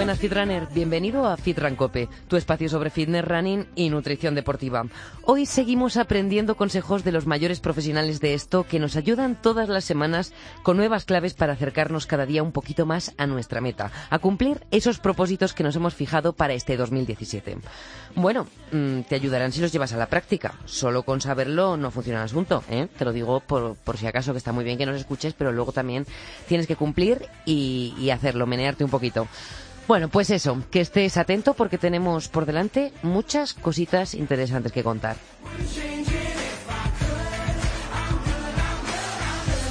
Buenas Fitrunner, bienvenido a Fitran Cope, tu espacio sobre fitness, running y nutrición deportiva. Hoy seguimos aprendiendo consejos de los mayores profesionales de esto que nos ayudan todas las semanas con nuevas claves para acercarnos cada día un poquito más a nuestra meta, a cumplir esos propósitos que nos hemos fijado para este 2017. Bueno, mm, te ayudarán si los llevas a la práctica. Solo con saberlo no funciona el asunto, ¿eh? Te lo digo por, por si acaso que está muy bien que nos escuches, pero luego también tienes que cumplir y, y hacerlo, menearte un poquito. Bueno, pues eso, que estés atento porque tenemos por delante muchas cositas interesantes que contar.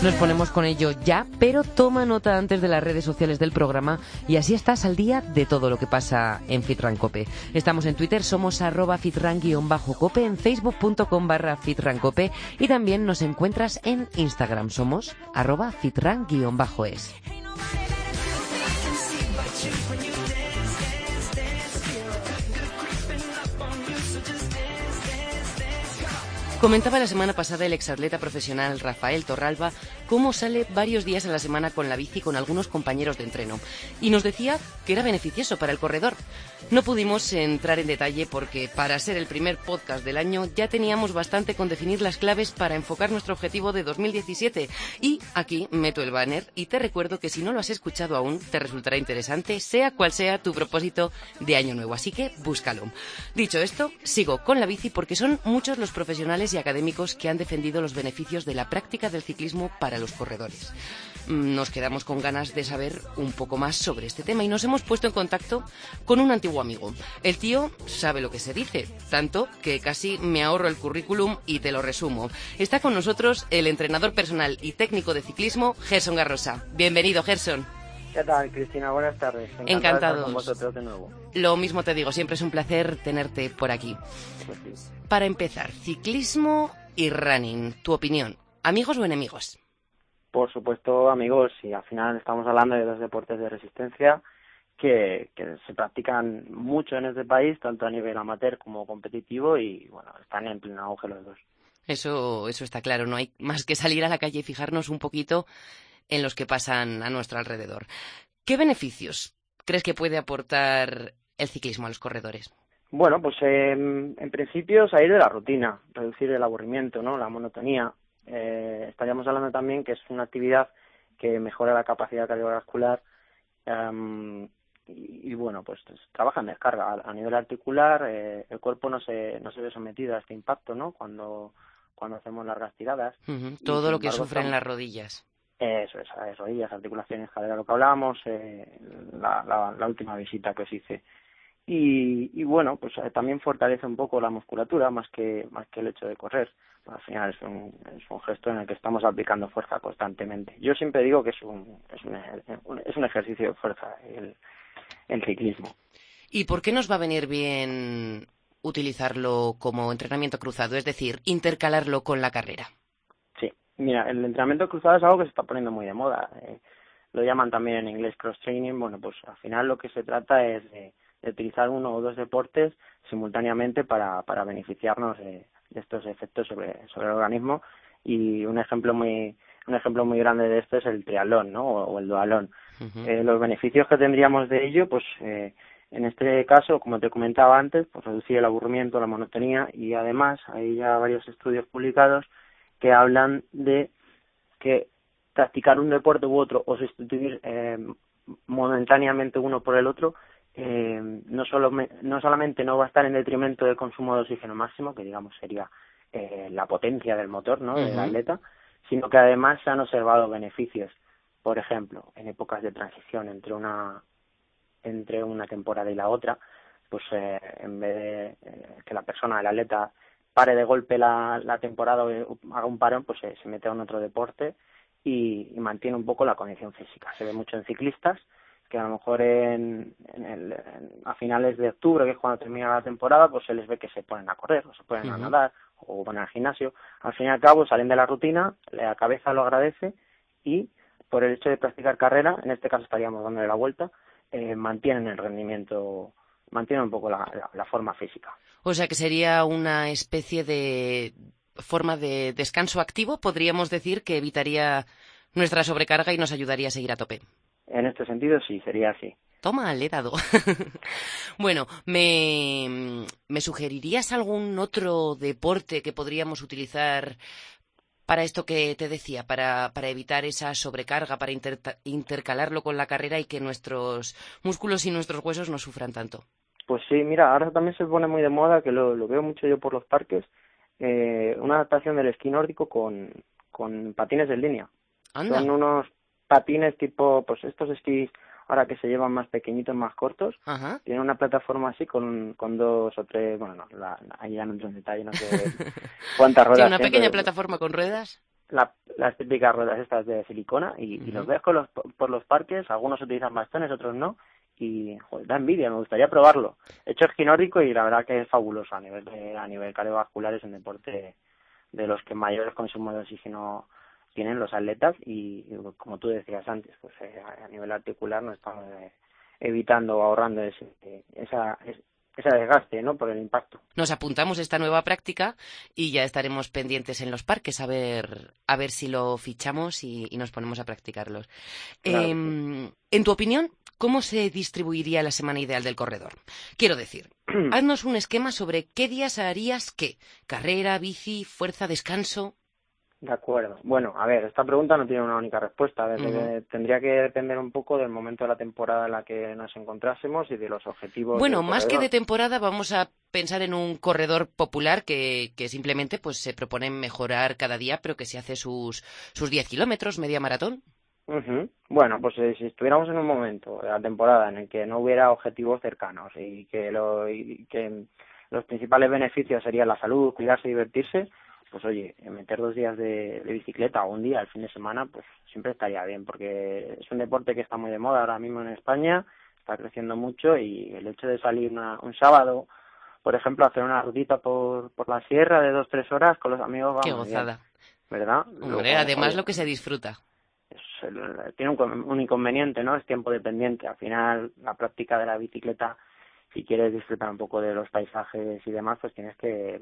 Nos ponemos con ello ya, pero toma nota antes de las redes sociales del programa y así estás al día de todo lo que pasa en Fitrancope. Estamos en Twitter, somos arroba fitran-cope, en facebook.com barra fitrancope y también nos encuentras en Instagram, somos arroba fitran-es. Comentaba la semana pasada el exatleta profesional Rafael Torralba cómo sale varios días a la semana con la bici con algunos compañeros de entreno y nos decía que era beneficioso para el corredor. No pudimos entrar en detalle porque para ser el primer podcast del año ya teníamos bastante con definir las claves para enfocar nuestro objetivo de 2017 y aquí meto el banner y te recuerdo que si no lo has escuchado aún te resultará interesante sea cual sea tu propósito de año nuevo, así que búscalo. Dicho esto, sigo con la bici porque son muchos los profesionales y académicos que han defendido los beneficios de la práctica del ciclismo para los corredores. Mm, Nos quedamos con ganas de saber un poco más sobre este tema y nos hemos puesto en contacto con un antiguo amigo. El tío sabe lo que se dice, tanto que casi me ahorro el currículum y te lo resumo. Está con nosotros el entrenador personal y técnico de ciclismo, Gerson Garrosa. Bienvenido, Gerson. ¿Qué tal, Cristina? Buenas tardes. Encantado de estar Encantados. con vosotros de nuevo. Lo mismo te digo, siempre es un placer tenerte por aquí. Pues sí. Para empezar, ciclismo y running, tu opinión, ¿amigos o enemigos? Por supuesto, amigos, y al final estamos hablando de dos deportes de resistencia que, que se practican mucho en este país, tanto a nivel amateur como competitivo, y bueno, están en pleno auge los dos. Eso, eso está claro, no hay más que salir a la calle y fijarnos un poquito en los que pasan a nuestro alrededor. ¿Qué beneficios crees que puede aportar el ciclismo a los corredores? Bueno, pues eh, en principio salir de la rutina, reducir el aburrimiento, ¿no? La monotonía. Eh, estaríamos hablando también que es una actividad que mejora la capacidad cardiovascular em, y, y, bueno, pues trabaja en descarga. A, a nivel articular, eh, el cuerpo no se, no se ve sometido a este impacto, ¿no? Cuando, cuando hacemos largas tiradas. Todo lo que embargo, sufren las rodillas. Eso es, rodillas, articulaciones, cadera, lo que hablábamos, eh, la, la, la última visita que os hice. Y, y bueno, pues eh, también fortalece un poco la musculatura más que, más que el hecho de correr. Al final es un, es un gesto en el que estamos aplicando fuerza constantemente. Yo siempre digo que es un, es un, es un ejercicio de fuerza el, el ciclismo. ¿Y por qué nos va a venir bien utilizarlo como entrenamiento cruzado, es decir, intercalarlo con la carrera? Sí, mira, el entrenamiento cruzado es algo que se está poniendo muy de moda. eh, lo llaman también en inglés cross-training. Bueno, pues al final lo que se trata es de, de utilizar uno o dos deportes simultáneamente para, para beneficiarnos de, de estos efectos sobre, sobre el organismo. Y un ejemplo muy un ejemplo muy grande de esto es el triatlón, ¿no? O, o el dualón. Eh, los beneficios que tendríamos de ello, pues eh, en este caso, como te comentaba antes, pues reducir el aburrimiento, la monotonía y además hay ya varios estudios publicados que hablan de que practicar un deporte u otro o sustituir eh, momentáneamente uno por el otro eh, no solo me- no solamente no va a estar en detrimento del consumo de oxígeno máximo que digamos sería eh, la potencia del motor no del Ujú. atleta sino que además se han observado beneficios. Por ejemplo en épocas de transición entre una entre una temporada y la otra pues eh, en vez de eh, que la persona el atleta pare de golpe la, la temporada o eh, haga un parón pues se, se mete a un otro deporte y, y mantiene un poco la condición física. Se ve mucho en ciclistas que a lo mejor en, en el, en- a finales de octubre, que es cuando termina la temporada, pues se les ve que se ponen a correr, o se ponen a nadar, o van al gimnasio. Al fin y al cabo salen de la rutina, la cabeza lo agradece y por el hecho de practicar carrera, en este caso estaríamos dándole la vuelta, eh, mantienen el rendimiento, mantienen un poco la, forma física. O sea que sería una especie de forma de descanso activo, podríamos decir que evitaría nuestra sobrecarga y nos ayudaría a seguir a tope. En este sentido, sí, sería así. Toma, le he dado. bueno, ¿me, ¿me sugerirías algún otro deporte que podríamos utilizar para esto que te decía, para, para evitar esa sobrecarga, para intercalarlo con la carrera y que nuestros músculos y nuestros huesos no sufran tanto. Pues sí, mira, ahora también se pone muy de moda, que lo, veo mucho yo por los parques, eh, una adaptación del esquí nórdico con, con patines en línea. Son unos patines tipo, pues estos esquís ahora que se llevan más pequeñitos, más cortos, tiene una plataforma así con, con dos o tres, bueno, no, la, ahí ya no entro en detalle, no sé cuántas ruedas. ¿Tiene una pequeña plataforma con ruedas? La, las típicas ruedas estas de silicona y, los ves con los, por los parques, algunos utilizan bastones, otros no, y joder, da envidia, me gustaría probarlo. He hecho esquí nórdico y la verdad que es fabuloso a nivel de, a nivel cardiovascular, es un deporte de los que mayores consumos de oxígeno tienen los atletas y, como tú decías antes, pues eh, a nivel articular no estamos eh, evitando o ahorrando ese, esa, ese desgaste ¿no? por el impacto. Nos apuntamos a esta nueva práctica y ya estaremos pendientes en los parques a ver, a ver si lo fichamos y, nos ponemos a practicarlos. Em, en tu opinión, ¿cómo se distribuiría la semana ideal del corredor? Quiero decir, haznos un esquema sobre qué días harías qué. Carrera, bici, fuerza, descanso. De acuerdo. Bueno, a ver, esta pregunta no tiene una única respuesta. Tendría que depender un poco del momento de la temporada en la que nos encontrásemos y de los objetivos. Bueno, más que de temporada, vamos a pensar en un corredor popular que, que simplemente pues se propone mejorar cada día, pero que se hace sus, sus 10 kilómetros, media maratón. Bueno, pues eh, si estuviéramos en un momento de la temporada en el que no hubiera objetivos cercanos y que, lo, y que los principales beneficios serían la salud, cuidarse y divertirse, pues oye, meter dos días de, bicicleta o un día el fin de semana, pues siempre estaría bien, porque es un deporte que está muy de moda ahora mismo en España, está creciendo mucho y el hecho de salir un sábado, por ejemplo, hacer una rutita por, por la sierra de dos, tres horas con los amigos, Qué gozada. ¿Verdad? Hombre, además lo que se disfruta. tiene un, un inconveniente, ¿no? Es tiempo dependiente. Al final, la práctica de la bicicleta, si quieres disfrutar un poco de los paisajes y demás, pues tienes que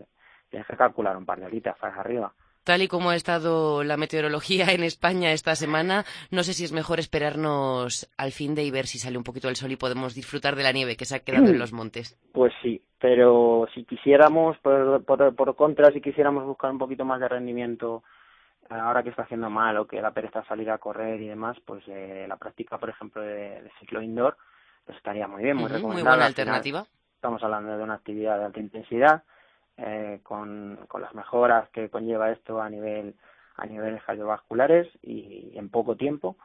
tienes que calcular un par de horitas para arriba. Tal y como ha estado la meteorología en España esta semana, no sé si es mejor esperarnos al fin de y ver si sale un poquito el sol y podemos disfrutar de la nieve que se ha quedado en los montes. Pues sí, pero si quisiéramos, por, por, contra, si quisiéramos buscar un poquito más de rendimiento ahora que está haciendo mal o que la pereza salir a correr y demás, pues eh, la práctica, por ejemplo, de, ciclo indoor, pues estaría muy bien, muy recomendable. Muy buena alternativa. estamos hablando de una actividad de alta intensidad eh, con, con las mejoras que conlleva esto a nivel a niveles cardiovasculares y en poco tiempo.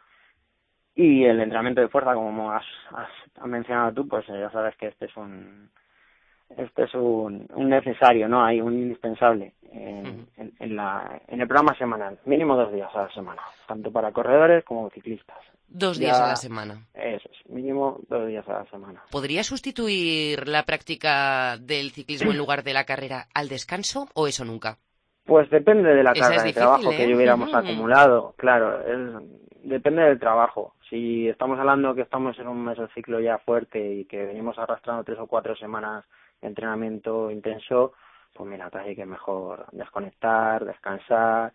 Y el entrenamiento de fuerza, como has, has, mencionado tú, pues eh, ya sabes que este es un este es un, un necesario, ¿no? Hay un indispensable en, en, la, en el programa semanal, mínimo dos días a la semana, tanto para corredores como ciclistas. Dos días a la semana. Eso es, mínimo dos días a la semana. ¿Podría sustituir la práctica del ciclismo en lugar de la carrera al descanso o eso nunca? Pues depende de la carga de trabajo que ¿eh? hubiéramos acumulado, claro, depende del trabajo. Si estamos hablando que estamos en un mesociclo ya fuerte y que venimos arrastrando tres o cuatro semanas de entrenamiento intenso, pues mira, casi que mejor desconectar, descansar,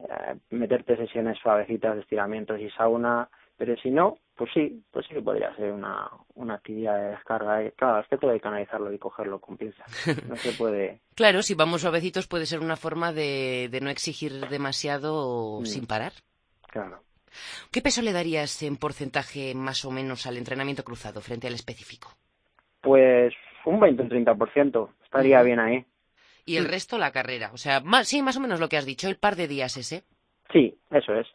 eh, meterte sesiones suavecitas de estiramientos y sauna, pero si no, pues sí, pues sí que podría ser una, una actividad de descarga. Claro, es que todo hay que canalizarlo y cogerlo con pinzas. No se puede. claro, si vamos suavecitos puede ser una forma de, de no exigir demasiado mm. sin parar. Claro. ¿Qué peso le darías en porcentaje más o menos al entrenamiento cruzado frente al específico? Pues un 20 o un 30%. Estaría bien ahí. Y el resto la carrera. O sea, más, sí, más o menos lo que has dicho, el par de días ese. Sí, eso es.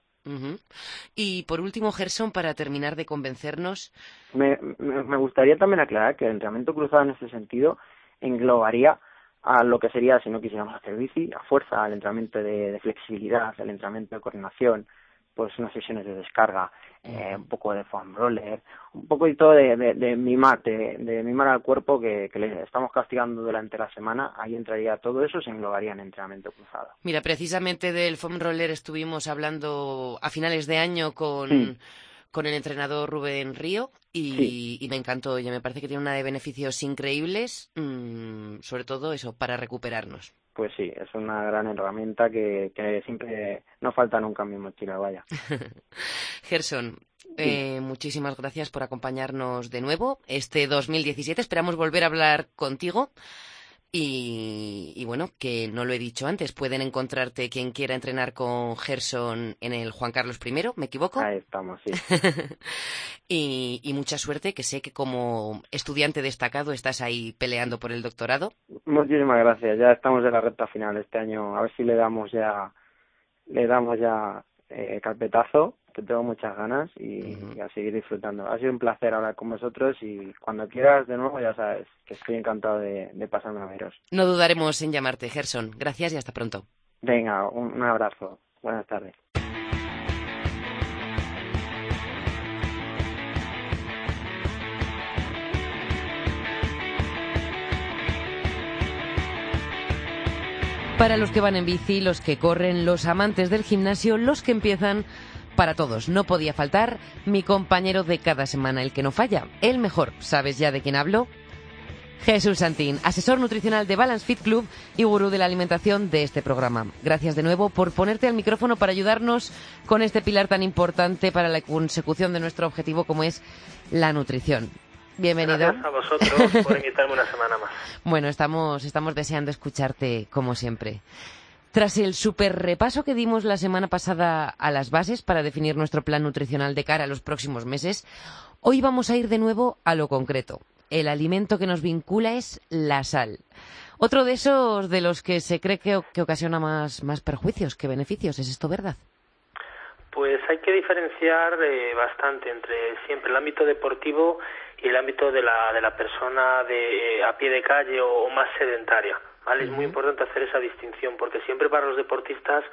Y por último, Gerson, para terminar de convencernos. Me, me, gustaría también aclarar que el entrenamiento cruzado en este sentido englobaría a lo que sería, si no quisiéramos hacer bici, a fuerza, al entrenamiento de, de flexibilidad, al entrenamiento de coordinación, pues unas sesiones de descarga, eh, un poco de foam roller, un poquito de, de, de mimar, de, de, mimar al cuerpo que, que, le estamos castigando durante la semana, ahí entraría todo eso, se englobaría en entrenamiento cruzado. Mira, precisamente del foam roller estuvimos hablando a finales de año con... con el entrenador Rubén Río y, me encantó. Y me parece que tiene una de beneficios increíbles, mm, sobre todo eso, para recuperarnos. Pues sí, es una gran herramienta que, siempre no falta nunca en mi mochila, vaya. Gerson, eh, muchísimas gracias por acompañarnos de nuevo este 2017. Esperamos volver a hablar contigo. Y, bueno, que no lo he dicho antes, pueden encontrarte quien quiera entrenar con Gerson en el Juan Carlos I, ¿me equivoco? Ahí estamos, sí. y, y, mucha suerte, que sé que como estudiante destacado estás ahí peleando por el doctorado. Muchísimas gracias, ya estamos en la recta final este año, a ver si le damos ya, le damos ya eh, carpetazo tengo muchas ganas y, a seguir disfrutando. Ha sido un placer hablar con vosotros y cuando quieras de nuevo ya sabes que estoy encantado de, pasarme a veros. No dudaremos en llamarte, Gerson. Gracias y hasta pronto. Venga, un abrazo. Buenas tardes. Para los que van en bici, los que corren, los amantes del gimnasio, los que empiezan para todos. No podía faltar mi compañero de cada semana, el que no falla, el mejor. ¿Sabes ya de quién hablo? Jesús Santín, asesor nutricional de Balance Fit Club y gurú de la alimentación de este programa. Gracias de nuevo por ponerte al micrófono para ayudarnos con este pilar tan importante para la consecución de nuestro objetivo como es la nutrición. Bienvenido. Gracias a vosotros por invitarme una semana más. Bueno, estamos, estamos deseando escucharte como siempre. Tras el super repaso que dimos la semana pasada a las bases para definir nuestro plan nutricional de cara a los próximos meses, hoy vamos a ir de nuevo a lo concreto. El alimento que nos vincula es la sal. Otro de esos de los que se cree que, ocasiona más, perjuicios que beneficios. ¿Es esto verdad? Pues hay que diferenciar eh, bastante entre siempre el ámbito deportivo y el ámbito de la, de la persona de, eh, a pie de calle o más sedentaria. Es muy importante hacer esa distinción porque siempre para los deportistas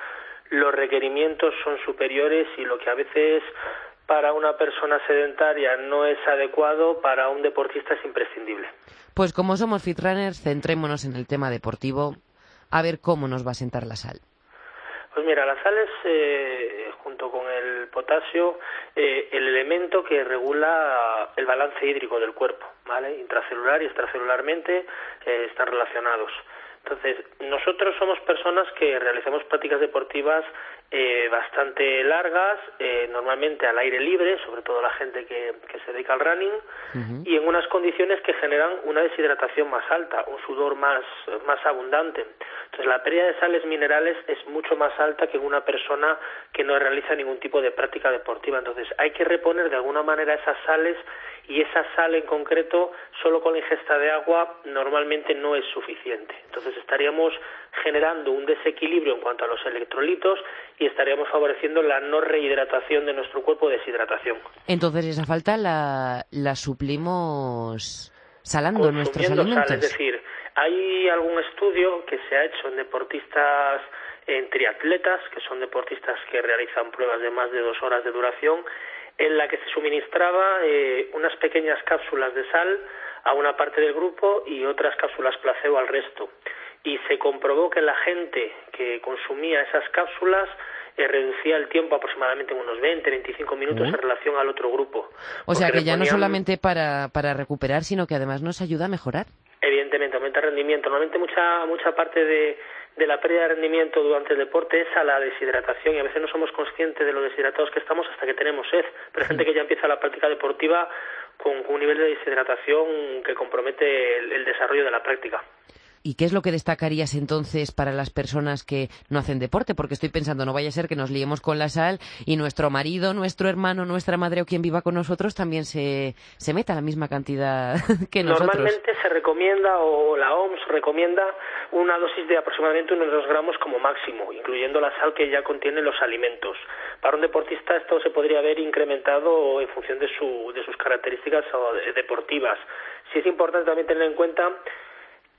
los requerimientos son superiores y lo que a veces para una persona sedentaria no es adecuado, para un deportista es imprescindible. Pues como somos fitrunners, centrémonos en el tema deportivo, a ver cómo nos va a sentar la sal. Pues mira, la sal es, eh, el potasio, eh, el elemento que regula el balance hídrico del cuerpo, ¿vale? Intracelular y extracelularmente eh, están relacionados. Entonces, nosotros somos personas que realizamos prácticas deportivas eh, bastante largas, eh, normalmente al aire libre, sobre todo la gente que, se dedica al running, y en unas condiciones que generan una deshidratación más alta, un sudor más, más abundante. Entonces, la pérdida de sales minerales es mucho más alta que en una persona que no realiza ningún tipo de práctica deportiva. Entonces, hay que reponer de alguna manera esas sales y esa sal en concreto, solo con la ingesta de agua, normalmente no es suficiente. Entonces, estaríamos generando un desequilibrio en cuanto a los electrolitos y estaríamos favoreciendo la no rehidratación de nuestro cuerpo, deshidratación. Entonces esa falta la, la suplimos salando nuestros alimentos. es decir, hay algún estudio que se ha hecho en deportistas en triatletas, que son deportistas que realizan pruebas de más de dos horas de duración, en la que se suministraba eh, unas pequeñas cápsulas de sal a una parte del grupo y otras cápsulas placebo al resto y se comprobó que la gente que consumía esas cápsulas eh, reducía el tiempo aproximadamente en unos 20, 25 minutos en relación al otro grupo. O sea que ya no solamente para, para recuperar, sino que además nos ayuda a mejorar. Evidentemente, aumenta el rendimiento. Normalmente mucha, mucha parte de, de la pérdida de rendimiento durante el deporte es a la deshidratación y a veces no somos conscientes de lo deshidratados que estamos hasta que tenemos sed. Pero hay gente que ya empieza la práctica deportiva con, un nivel de deshidratación que compromete el desarrollo de la práctica. ¿Y qué es lo que destacarías entonces para las personas que no hacen deporte? Porque estoy pensando, no vaya a ser que nos liemos con la sal y nuestro marido, nuestro hermano, nuestra madre o quien viva con nosotros también se, se meta la misma cantidad que nosotros. Normalmente se recomienda, o la OMS recomienda, una dosis de aproximadamente unos 2 gramos como máximo, incluyendo la sal que ya contienen los alimentos. Para un deportista esto se podría haber incrementado en función de, su, de sus características deportivas. Sí es importante también tener en cuenta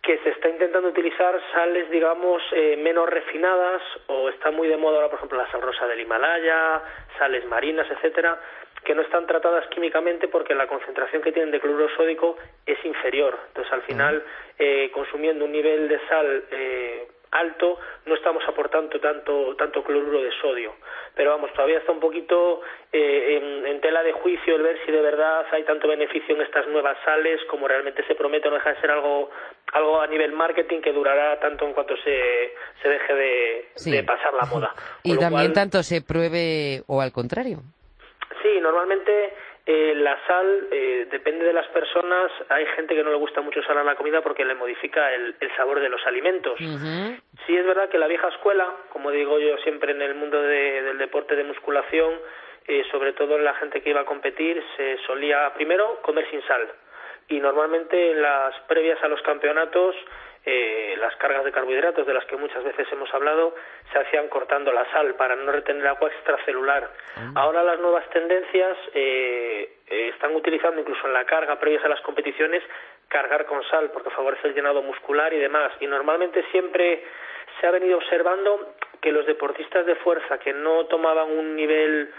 que se está intentando utilizar sales, digamos, eh, menos refinadas o está muy de moda ahora, por ejemplo, la sal rosa del Himalaya, sales marinas, etcétera, que no están tratadas químicamente porque la concentración que tienen de cloruro sódico es inferior. Entonces, al final, eh, consumiendo un nivel de sal eh, alto, no estamos aportando tanto, tanto cloruro de sodio. Pero vamos, todavía está un poquito eh, en, tela de juicio el ver si de verdad hay tanto beneficio en estas nuevas sales como realmente se promete, no deja de ser algo, algo a nivel marketing que durará tanto en cuanto se, se deje de, pasar la moda. y también tanto se pruebe o al contrario. Sí, normalmente eh, la sal eh, depende de las personas. Hay gente que no le gusta mucho sal a la comida porque le modifica el, sabor de los alimentos. Sí es verdad que la vieja escuela, como digo yo siempre en el mundo del deporte de musculación, eh, sobre todo en la gente que iba a competir, se solía primero comer sin sal. Y normalmente en las previas a los campeonatos eh, las cargas de carbohidratos de las que muchas veces hemos hablado se hacían cortando la sal para no retener agua extracelular. Ah. Ahora las nuevas tendencias eh, eh, están utilizando incluso en la carga previas a las competiciones cargar con sal porque favorece el llenado muscular y demás. Y normalmente siempre se ha venido observando que los deportistas de fuerza que no tomaban un nivel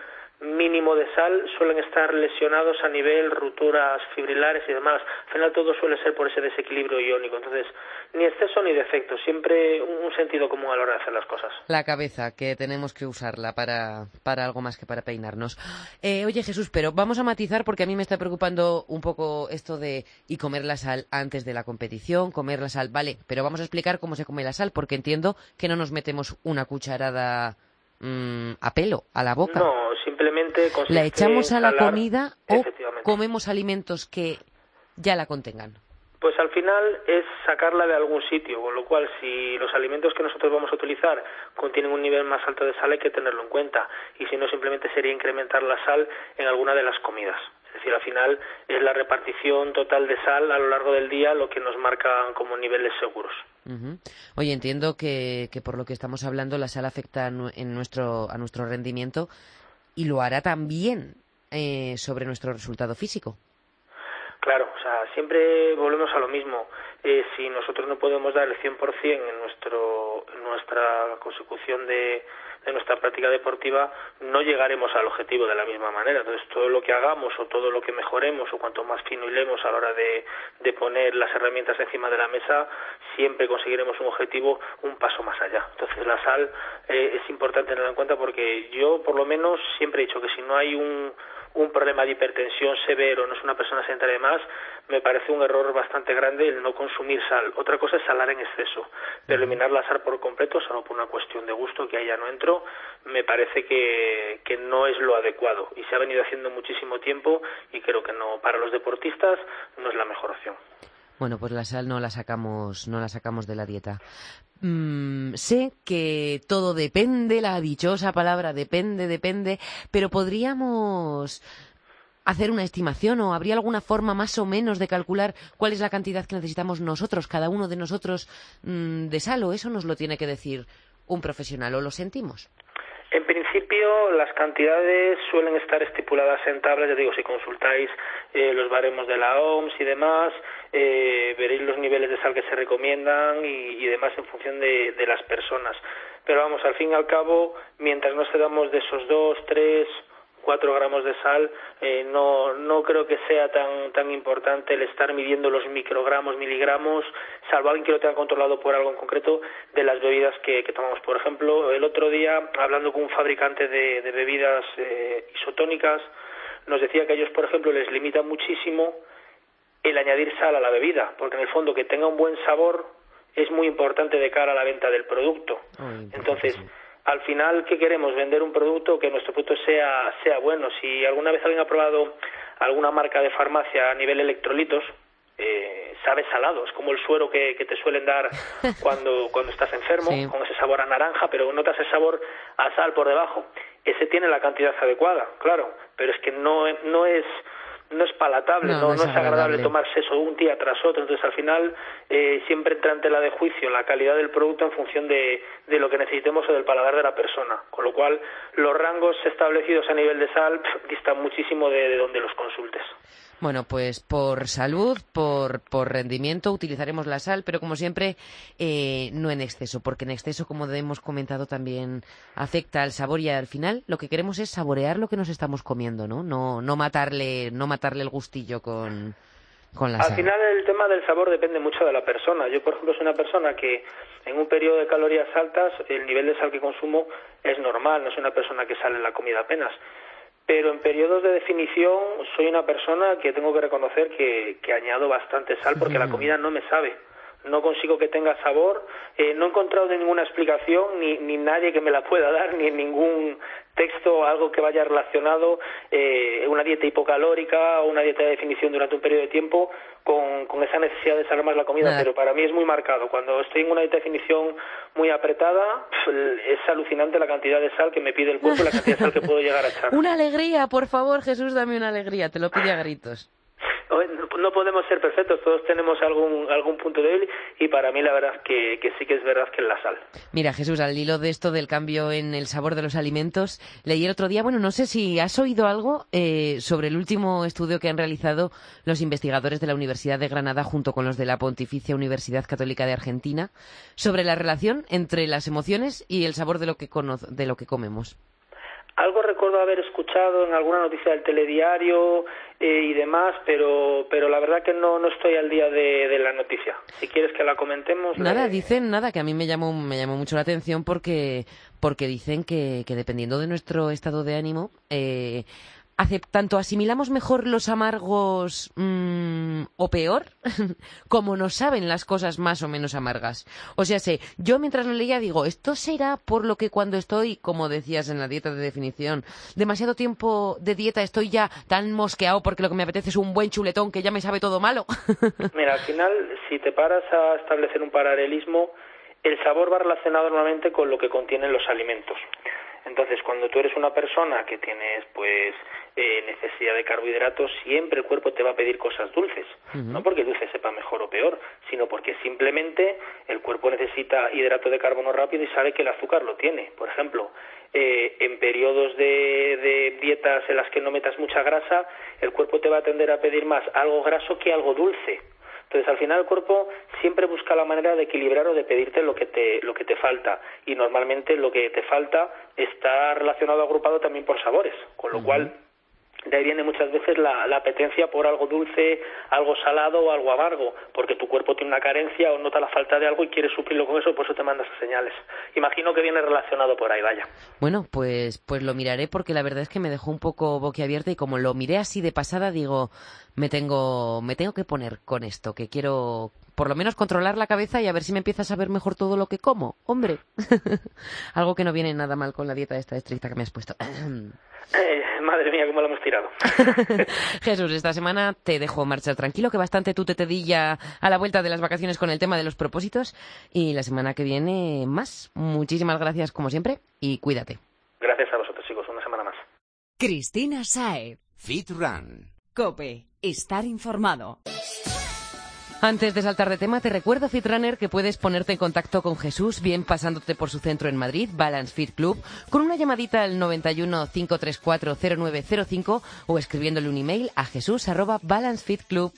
mínimo de sal suelen estar lesionados a nivel rupturas fibrilares y demás. Al final todo suele ser por ese desequilibrio iónico. Entonces, ni exceso ni defecto, siempre un sentido común a la hora de hacer las cosas. La cabeza, que tenemos que usarla para, para algo más que para peinarnos. Eh, oye Jesús, pero vamos a matizar porque a mí me está preocupando un poco esto de y comer la sal antes de la competición, comer la sal, vale, pero vamos a explicar cómo se come la sal porque entiendo que no nos metemos una cucharada mm, a pelo, a la boca. No, simplemente ¿La echamos a la comida o comemos alimentos que ya la contengan? Pues al final es sacarla de algún sitio, con lo cual si los alimentos que nosotros vamos a utilizar contienen un nivel más alto de sal hay que tenerlo en cuenta y si no simplemente sería incrementar la sal en alguna de las comidas. Es decir, al final es la repartición total de sal a lo largo del día lo que nos marca como niveles seguros. Oye, entiendo que, que, por lo que estamos hablando la sal afecta en nuestro, a nuestro rendimiento y lo hará también eh, sobre nuestro resultado físico. Claro, o sea, siempre volvemos a lo mismo. Eh, si nosotros no podemos dar el 100% en, nuestro, en nuestra consecución de, de nuestra práctica deportiva, no llegaremos al objetivo de la misma manera. Entonces, todo lo que hagamos o todo lo que mejoremos o cuanto más fino hilemos a la hora de, de poner las herramientas encima de la mesa, siempre conseguiremos un objetivo un paso más allá. Entonces, la sal eh, es importante tenerla en cuenta porque yo, por lo menos, siempre he dicho que si no hay un un problema de hipertensión severo, no es una persona sedentaria de más, me parece un error bastante grande el no consumir sal. Otra cosa es salar en exceso, pero eliminar la sal por completo, solo por una cuestión de gusto que ahí ya no entro, me parece que, que no es lo adecuado y se ha venido haciendo muchísimo tiempo y creo que no para los deportistas no es la mejor opción. Bueno, pues la sal no la sacamos, no la sacamos de la dieta. Mm, sé que todo depende, la dichosa palabra depende, depende, pero podríamos hacer una estimación o habría alguna forma más o menos de calcular cuál es la cantidad que necesitamos nosotros, cada uno de nosotros, mm, de sal o eso nos lo tiene que decir un profesional o lo sentimos. En principio, las cantidades suelen estar estipuladas en tablas. Ya digo, si consultáis eh, los baremos de la OMS y demás, eh, veréis los niveles de sal que se recomiendan y, demás en función de, de, las personas. Pero vamos, al fin y al cabo, mientras no cedamos de esos dos, tres, cuatro gramos de sal, eh, no, no creo que sea tan, tan importante el estar midiendo los microgramos, miligramos, salvo alguien que lo tenga controlado por algo en concreto, de las bebidas que, que tomamos. Por ejemplo, el otro día, hablando con un fabricante de, de bebidas eh, isotónicas, nos decía que ellos, por ejemplo, les limita muchísimo el añadir sal a la bebida, porque en el fondo que tenga un buen sabor es muy importante de cara a la venta del producto. Entonces, al final, ¿qué queremos? Vender un producto que nuestro producto sea, sea bueno. Si alguna vez alguien ha probado alguna marca de farmacia a nivel electrolitos, eh, sabe salado, es como el suero que, te suelen dar cuando, cuando estás enfermo, con ese sabor a naranja, pero notas el sabor a sal por debajo. Ese tiene la cantidad adecuada, claro, pero es que no, no es no es palatable, no, es, agradable. tomarse eso un día tras otro. Entonces, al final, eh, siempre entra en tela de juicio la calidad del producto en función de, de, lo que necesitemos o del paladar de la persona. Con lo cual, los rangos establecidos a nivel de sal distan muchísimo de, de donde los consultes. Bueno, pues por salud, por, por rendimiento utilizaremos la sal, pero como siempre, eh, no en exceso, porque en exceso, como hemos comentado, también afecta al sabor y al final lo que queremos es saborear lo que nos estamos comiendo, ¿no? No, no matarle, no matarle el gustillo con, con la Al sal. final el tema del sabor depende mucho de la persona. Yo, por ejemplo, soy una persona que en un periodo de calorías altas el nivel de sal que consumo es normal, no soy una persona que sale en la comida apenas. Pero en periodos de definición soy una persona que tengo que reconocer que, que añado bastante sal porque la comida no me sabe. No consigo que tenga sabor. Eh, no he encontrado ninguna explicación ni, ni nadie que me la pueda dar, ni en ningún texto algo que vaya relacionado eh, una dieta hipocalórica o una dieta de definición durante un periodo de tiempo con, con esa necesidad de saber más la comida, pero para mí es muy marcado. Cuando estoy en una dieta de definición muy apretada, es alucinante la cantidad de sal que me pide el cuerpo y la cantidad de sal que puedo llegar a echar. Una alegría, por favor, Jesús, dame una alegría, te lo pide a gritos. No podemos ser perfectos, todos tenemos algún algún punto débil y para mí la verdad es que, sí que es verdad que es la sal. Mira, Jesús, al hilo de esto del cambio en el sabor de los alimentos, leí el otro día, bueno, no sé si has oído algo eh, sobre el último estudio que han realizado los investigadores de la Universidad de Granada junto con los de la Pontificia Universidad Católica de Argentina sobre la relación entre las emociones y el sabor de lo que, de lo que comemos. Algo recuerdo haber escuchado en alguna noticia del telediario eh, y demás, pero pero la verdad que no no estoy al día de, de la noticia. Si quieres que la comentemos. Nada, dicen nada, que a mí me llamó, me llamó mucho la atención porque, porque dicen que, que dependiendo de nuestro estado de ánimo, eh, tanto asimilamos mejor los amargos mm, o peor, como nos saben las cosas más o menos amargas. O sea, sé, yo mientras lo leía digo, esto será por lo que cuando estoy, como decías en la dieta de definición, demasiado tiempo de dieta estoy ya tan mosqueado porque lo que me apetece es un buen chuletón que ya me sabe todo malo. Mira, al final, si te paras a establecer un paralelismo, el sabor va relacionado normalmente con lo que contienen los alimentos. Entonces, cuando tú eres una persona que tienes, pues, eh, necesidad de carbohidratos, siempre el cuerpo te va a pedir cosas dulces. No porque el dulce sepa mejor o peor, sino porque simplemente el cuerpo necesita hidrato de carbono rápido y sabe que el azúcar lo tiene. Por ejemplo, eh, en periodos de, de dietas en las que no metas mucha grasa, el cuerpo te va a tender a pedir más algo graso que algo dulce. Entonces, al final el cuerpo siempre busca la manera de equilibrar o de pedirte lo que te lo que te falta y normalmente lo que te falta está relacionado agrupado también por sabores, con lo cual de ahí viene muchas veces la, la apetencia por algo dulce, algo salado o algo amargo, porque tu cuerpo tiene una carencia o nota la falta de algo y quiere suplirlo con eso, por eso te manda esas señales. Imagino que viene relacionado por ahí, vaya. Bueno, pues, pues lo miraré porque la verdad es que me dejó un poco boquiabierta y como lo miré así de pasada, digo, me tengo, me tengo que poner con esto, que quiero por lo menos controlar la cabeza y a ver si me empieza a saber mejor todo lo que como. Hombre, algo que no viene nada mal con la dieta esta estricta que me has puesto. Eh, madre mía, cómo lo hemos tirado. Jesús, esta semana te dejo marchar tranquilo, que bastante tú te tedilla a la vuelta de las vacaciones con el tema de los propósitos. Y la semana que viene más. Muchísimas gracias como siempre y cuídate. Gracias a vosotros, chicos, una semana más. Cristina Saez. Fit Run. Cope. Estar informado. Antes de saltar de tema, te recuerdo, Fitrunner, que puedes ponerte en contacto con Jesús, bien pasándote por su centro en Madrid, Balance Fit Club, con una llamadita al 91 534 0905 o escribiéndole un email a jesús. Balance Fit Club.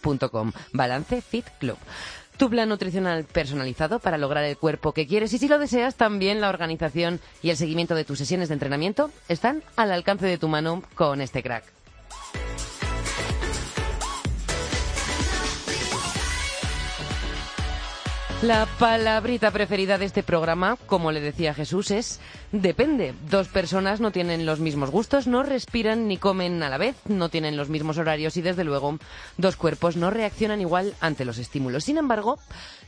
Tu plan nutricional personalizado para lograr el cuerpo que quieres y si lo deseas, también la organización y el seguimiento de tus sesiones de entrenamiento están al alcance de tu mano con este crack. La palabrita preferida de este programa, como le decía Jesús, es depende. Dos personas no tienen los mismos gustos, no respiran ni comen a la vez, no tienen los mismos horarios y desde luego dos cuerpos no reaccionan igual ante los estímulos. Sin embargo,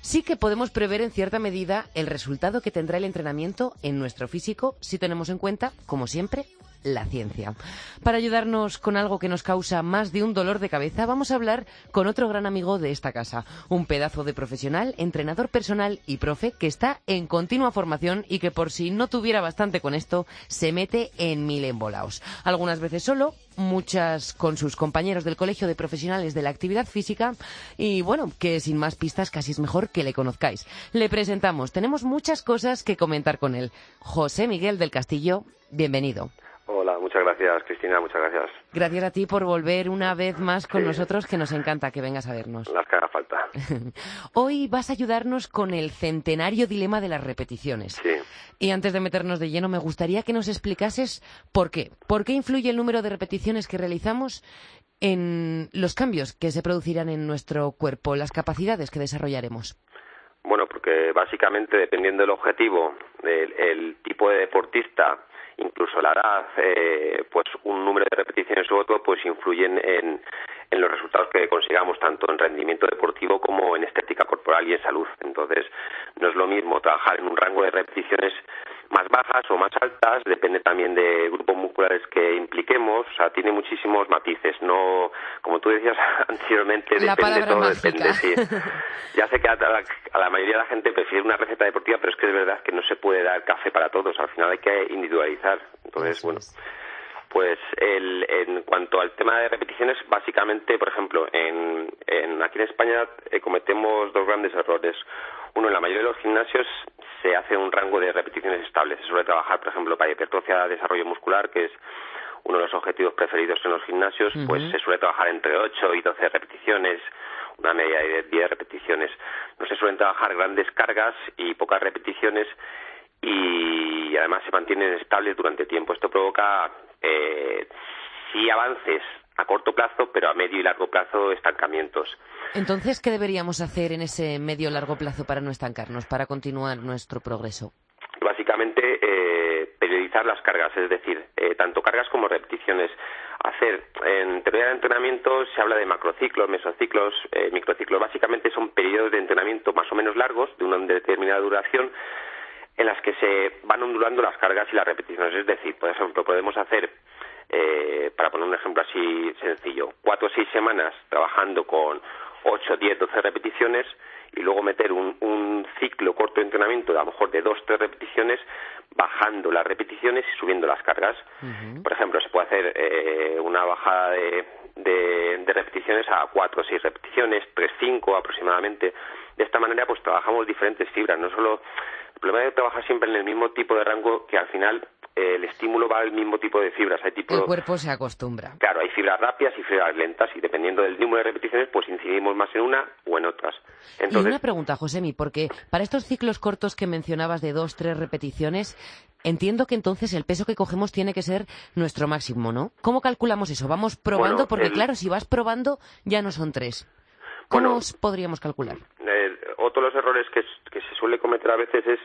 sí que podemos prever en cierta medida el resultado que tendrá el entrenamiento en nuestro físico si tenemos en cuenta, como siempre, la ciencia. Para ayudarnos con algo que nos causa más de un dolor de cabeza, vamos a hablar con otro gran amigo de esta casa, un pedazo de profesional, entrenador personal y profe que está en continua formación y que por si no tuviera bastante con esto, se mete en mil embolaos. Algunas veces solo, muchas con sus compañeros del Colegio de Profesionales de la Actividad Física y bueno, que sin más pistas casi es mejor que le conozcáis. Le presentamos, tenemos muchas cosas que comentar con él. José Miguel del Castillo, bienvenido. Hola, muchas gracias, Cristina, muchas gracias. Gracias a ti por volver una vez más con nosotros, que nos encanta que vengas a vernos. Las que haga falta. Hoy vas a ayudarnos con el centenario dilema de las repeticiones. Sí. Y antes de meternos de lleno, me gustaría que nos explicases por qué. ¿Por qué influye el número de repeticiones que realizamos en los cambios que se producirán en nuestro cuerpo, las capacidades que desarrollaremos? Bueno, porque básicamente dependiendo del objetivo, el, tipo de deportista, incluso la edad, eh, pues un número de repeticiones u otro, pues influyen en, en los resultados que consigamos tanto en rendimiento deportivo como en estética corporal y en salud. Entonces, no es lo mismo trabajar en un rango de repeticiones más bajas o más altas, depende también de grupos musculares que impliquemos, o sea, tiene muchísimos matices, no, como tú decías anteriormente, depende todo, depende, sí. Ya sé que a la, mayoría de la gente prefiere una receta deportiva, pero es que es verdad que no se puede dar café para todos, al final hay que individualizar, entonces, bueno. Pues el, en cuanto al tema de repeticiones, básicamente, por ejemplo, en, en aquí en España eh, cometemos dos grandes errores. Uno, en la mayoría de los gimnasios se hace un rango de repeticiones estables. Se suele trabajar, por ejemplo, para hipertrofia, desarrollo muscular, que es uno de los objetivos preferidos en los gimnasios, pues se suele trabajar entre 8 y 12 repeticiones, una media de 10 repeticiones. No se suelen trabajar grandes cargas y pocas repeticiones y además se mantienen estables durante tiempo. Esto provoca eh, sí avances a corto plazo, pero a medio y largo plazo estancamientos. Entonces, ¿qué deberíamos hacer en ese medio y largo plazo para no estancarnos, para continuar nuestro progreso? Básicamente, eh, periodizar las cargas, es decir, eh, tanto cargas como repeticiones. Hacer, en teoría de entrenamiento se habla de macrociclos, mesociclos, eh, microciclos. Básicamente son periodos de entrenamiento más o menos largos, de una determinada duración, en las que se van ondulando las cargas y las repeticiones. Es decir, por ejemplo, podemos hacer eh, para poner un ejemplo así sencillo, cuatro o seis semanas trabajando con ocho, diez, doce repeticiones y luego meter un, un ciclo corto de entrenamiento de a lo mejor de dos, tres repeticiones, bajando las repeticiones y subiendo las cargas. Por ejemplo, se puede hacer eh, una bajada de, de, de, repeticiones a cuatro o seis repeticiones, tres, cinco aproximadamente. De esta manera, pues trabajamos diferentes fibras, no solo el problema de trabajar siempre en el mismo tipo de rango que al final el estímulo va al mismo tipo de fibras. Hay tipo, el cuerpo se acostumbra. Claro, hay fibras rápidas y fibras lentas y dependiendo del número de repeticiones, pues incidimos más en una o en otras. Entonces... Y una pregunta, Josemi, porque para estos ciclos cortos que mencionabas de dos, tres repeticiones, entiendo que entonces el peso que cogemos tiene que ser nuestro máximo, ¿no? ¿Cómo calculamos eso? Vamos probando, porque claro, si vas probando ya no son tres. ¿Cómo podríamos calcular? Eh, otro de los errores que se suele cometer a veces es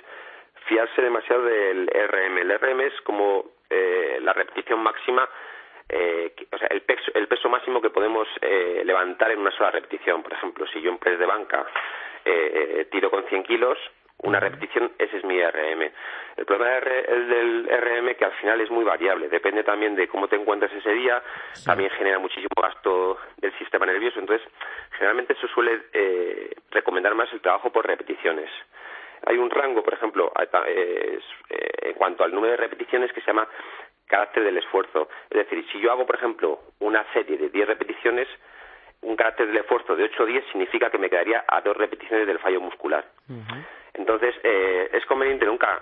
fiarse demasiado del RM. El RM es como eh, la repetición máxima, eh, o sea, el peso, el peso máximo que podemos eh, levantar en una sola repetición. Por ejemplo, si yo en press de banca eh, tiro con 100 kilos, una repetición, ese es mi RM. El problema del RM que al final es muy variable, depende también de cómo te encuentras ese día, también genera muchísimo gasto del sistema nervioso, entonces generalmente se suele eh, recomendar más el trabajo por repeticiones hay un rango, por ejemplo, eh, en cuanto al número de repeticiones que se llama carácter del esfuerzo. Es decir, si yo hago, por ejemplo, una serie de 10 repeticiones, un carácter del esfuerzo de 8 o 10 significa que me quedaría a dos repeticiones del fallo muscular. Entonces, eh, es conveniente nunca